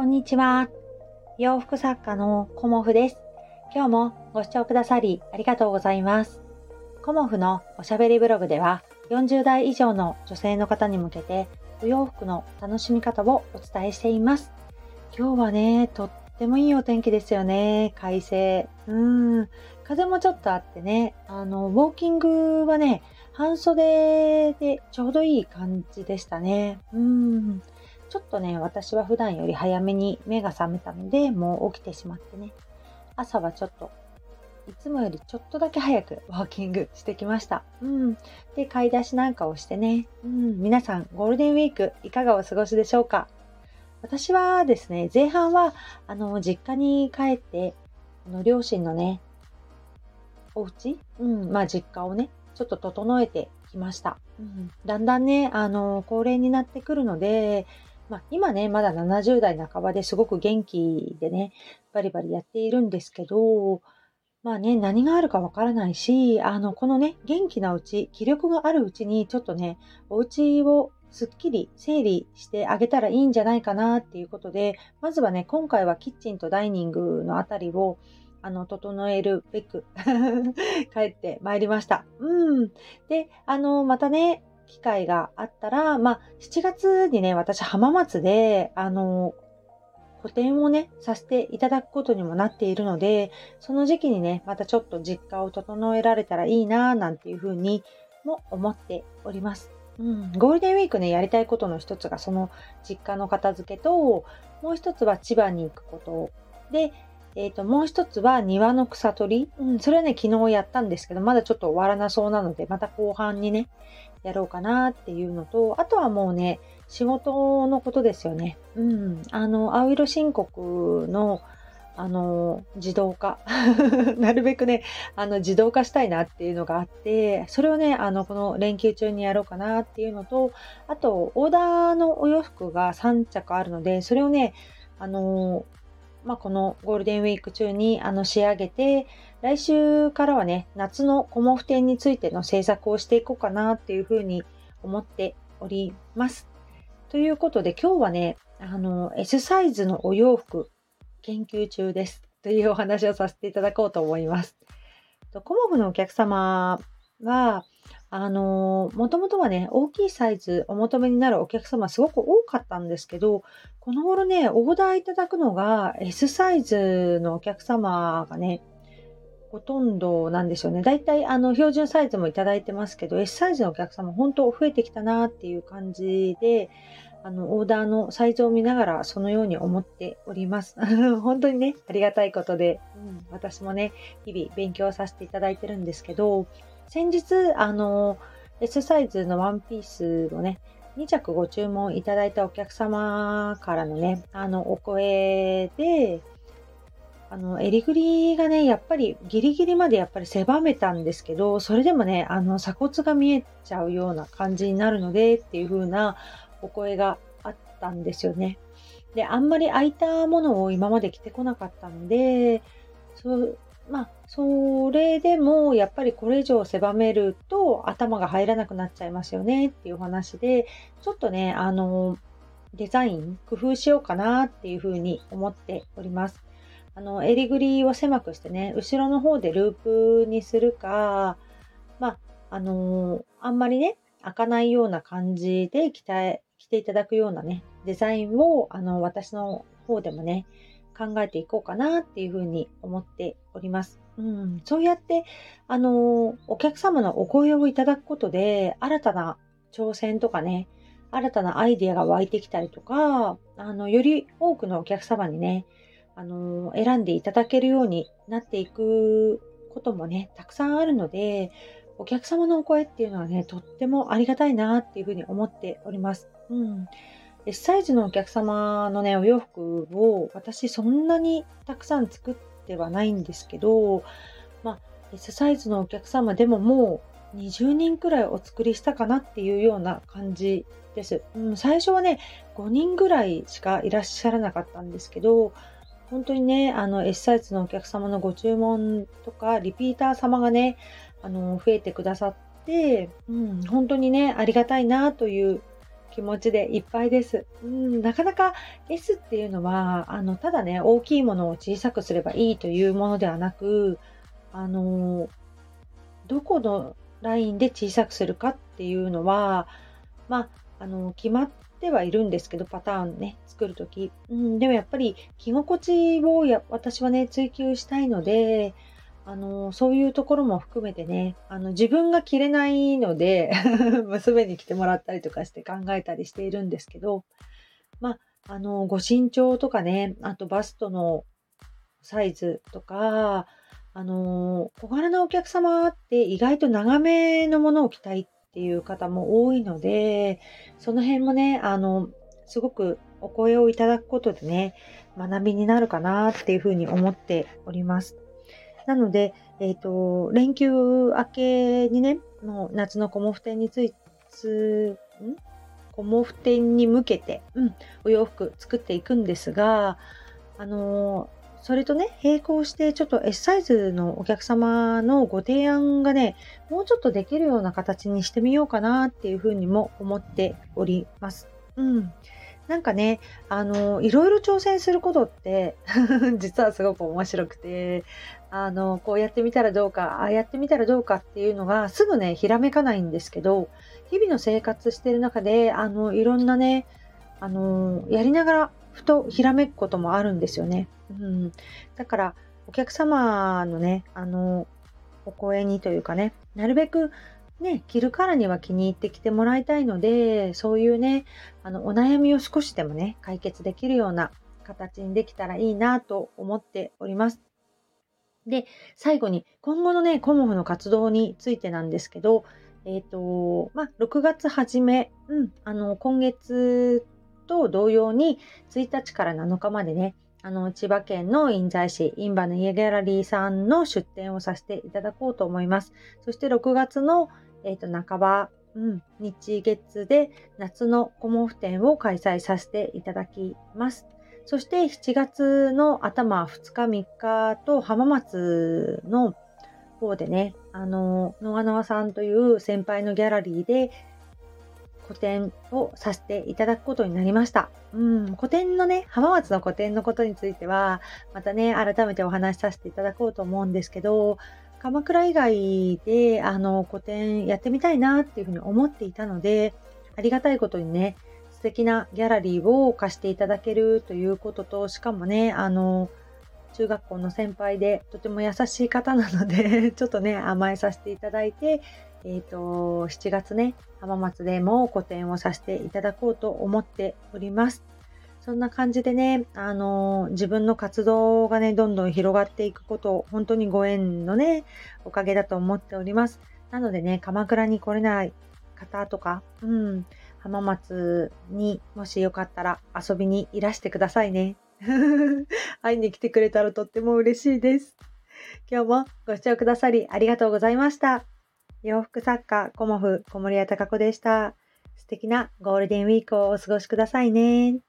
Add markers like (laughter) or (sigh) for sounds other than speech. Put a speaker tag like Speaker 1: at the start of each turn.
Speaker 1: こんにちは。洋服作家のコモフです。今日もご視聴くださりありがとうございます。コモフのおしゃべりブログでは40代以上の女性の方に向けてお洋服の楽しみ方をお伝えしています。今日はね、とってもいいお天気ですよね。快晴。うん。風もちょっとあってね、あの、ウォーキングはね、半袖でちょうどいい感じでしたね。うん。ちょっとね、私は普段より早めに目が覚めたので、もう起きてしまってね、朝はちょっと、いつもよりちょっとだけ早くウォーキングしてきました。うん。で、買い出しなんかをしてね、うん。皆さん、ゴールデンウィークいかがお過ごしでしょうか？私はですね、前半は、あの、実家に帰って、あの、両親のね、お家？うん、まあ実家をね、ちょっと整えてきました。うん、だんだんね、あの、高齢になってくるので、まあ、今ね、まだ70代半ばですごく元気でね、バリバリやっているんですけど、まあね、何があるかわからないし、あの、このね、元気なうち、気力があるうちに、ちょっとね、お家をすっきり整理してあげたらいいんじゃないかなっていうことで、まずはね、今回はキッチンとダイニングのあたりを、あの、整えるべく (laughs) 帰ってまいりました。うん。で、あの、またね、機会があったら、まあ、7月にね、私浜松で、あの、個展をね、させていただくことにもなっているので、その時期にね、またちょっと実家を整えられたらいいなぁなんていうふうにも思っております。うん、ゴールデンウィークね、やりたいことの一つがその実家の片付けと、もう一つは千葉に行くことで、えっ、ー、と、もう一つは庭の草取り。うん、それはね、昨日やったんですけど、まだちょっと終わらなそうなので、また後半にね、やろうかなっていうのと、あとはもうね、仕事のことですよね。うん。あの、青色申告の、あの、自動化。(laughs) なるべくね、あの、自動化したいなっていうのがあって、それをね、あの、この連休中にやろうかなっていうのと、あと、オーダーのお洋服が3着あるので、それをね、あの、まあ、このゴールデンウィーク中にあの仕上げて、来週からはね、夏のコモフ展についての制作をしていこうかなっていうふうに思っております。ということで今日はね、あの、S サイズのお洋服研究中です。というお話をさせていただこうと思います。コモフのお客様は、あの、もともとはね、大きいサイズお求めになるお客様すごく多かったんですけど、この頃ね、オーダーいただくのが S サイズのお客様がね、ほとんどなんですよね。だいたいあの標準サイズもいただいてますけど、S サイズのお客様本当増えてきたなっていう感じで、あの、オーダーのサイズを見ながらそのように思っております。(laughs) 本当にね、ありがたいことで、うん、私もね、日々勉強させていただいてるんですけど、先日、あの、S サイズのワンピースをね、2着ご注文いただいたお客様からのね、あの、お声で、あの、襟ぐりがね、やっぱりギリギリまでやっぱり狭めたんですけど、それでもね、あの、鎖骨が見えちゃうような感じになるのでっていう風なお声があったんですよね。で、あんまり空いたものを今まで着てこなかったので、そうまあ、それでもやっぱりこれ以上狭めると頭が入らなくなっちゃいますよねっていうお話で、ちょっとね、あの、デザイン工夫しようかなっていうふうに思っております。あの、襟ぐりを狭くしてね、後ろの方でループにするか、まあ、あのあんまりね、開かないような感じで着て、着ていただくようなね、デザインを、あの、私の方でもね、考えていこうかなっていうふうに思っております。うん、そうやって、あの、お客様のお声をいただくことで、新たな挑戦とかね、新たなアイデアが湧いてきたりとか、あの、より多くのお客様にね、あの、選んでいただけるようになっていくこともね、たくさんあるので、お客様のお声っていうのはね、とってもありがたいなっていうふうに思っております。うん。S サイズのお客様のね、お洋服を私そんなにたくさん作ってはないんですけど、まあ、S サイズのお客様でももう20人くらいお作りしたかなっていうような感じです。うん、最初はね、5人ぐらいしかいらっしゃらなかったんですけど、本当にね、あの S サイズのお客様のご注文とか、リピーター様がね、あの、増えてくださって、うん、本当にね、ありがたいなという気持ちでいっぱいです。うん、なかなか S っていうのは、あの、ただね、大きいものを小さくすればいいというものではなく、あの、どこのラインで小さくするかっていうのは、まあ、あの、決まってはいるんですけど、パターンね、作るとき。うん、でもやっぱり着心地をや私はね、追求したいので、あの、そういうところも含めてね、あの、自分が着れないので (laughs) 娘に着てもらったりとかして考えたりしているんですけど、まあ、あの、ご身長とかね、あとバストのサイズとか、あの、小柄なお客様って意外と長めのものを着たいっていう方も多いので、その辺もね、あの、すごくお声をいただくことでね、学びになるかなっていうふうに思っております。なので、えっ、ー、と、連休明けにね、の夏のコモフ展について、ん？コモフ展に向けて、うん、お洋服作っていくんですが、あのー、それとね、並行してちょっと S サイズのお客様のご提案がね、もうちょっとできるような形にしてみようかなっていうふうにも思っております。うん。なんかね、あの、いろいろ挑戦することって (laughs) 実はすごく面白くて、あの、こうやってみたらどうか、ああやってみたらどうかっていうのがすぐね、ひらめかないんですけど、日々の生活してる中で、あの、いろんなね、あの、やりながらふとひらめくこともあるんですよね。うん。だから、お客様のね、あの、お声にというかね、なるべくね、着るからには気に入ってきてもらいたいので、そういうね、あの、お悩みを少しでもね、解決できるような形にできたらいいなと思っております。で、最後に、今後のね、コモフの活動についてなんですけど、えっ、ー、と、まあ、6月初め、うん、あの、今月と同様に、1日から7日までね、あの、千葉県の印西市、インバの家ギャラリーさんの出店をさせていただこうと思います。そして6月のえっ、ー、と、半ば、うん、日月で夏のコモフ展を開催させていただきます。そして7月の頭2日3日と浜松の方でね、あの、野川さんという先輩のギャラリーで個展をさせていただくことになりました。うん、個展のね、浜松の個展のことについては、またね、改めてお話しさせていただこうと思うんですけど、鎌倉以外であの個展やってみたいなっていうふうに思っていたので、ありがたいことにね、素敵なギャラリーを貸していただけるということと、しかもね、あの、中学校の先輩でとても優しい方なので (laughs) ちょっとね、甘えさせていただいて、えっ、ー、と、7月ね、浜松でも個展をさせていただこうと思っております。そんな感じでね、あの自分の活動がね、どんどん広がっていくこと、本当にご縁のね、おかげだと思っております。なのでね、鎌倉に来れない方とか、うん、浜松にもしよかったら遊びにいらしてくださいね。(laughs) 会いに来てくれたらとっても嬉しいです。今日もご視聴くださりありがとうございました。洋服作家、コモフ、小森屋隆子でした。素敵なゴールデンウィークをお過ごしくださいね。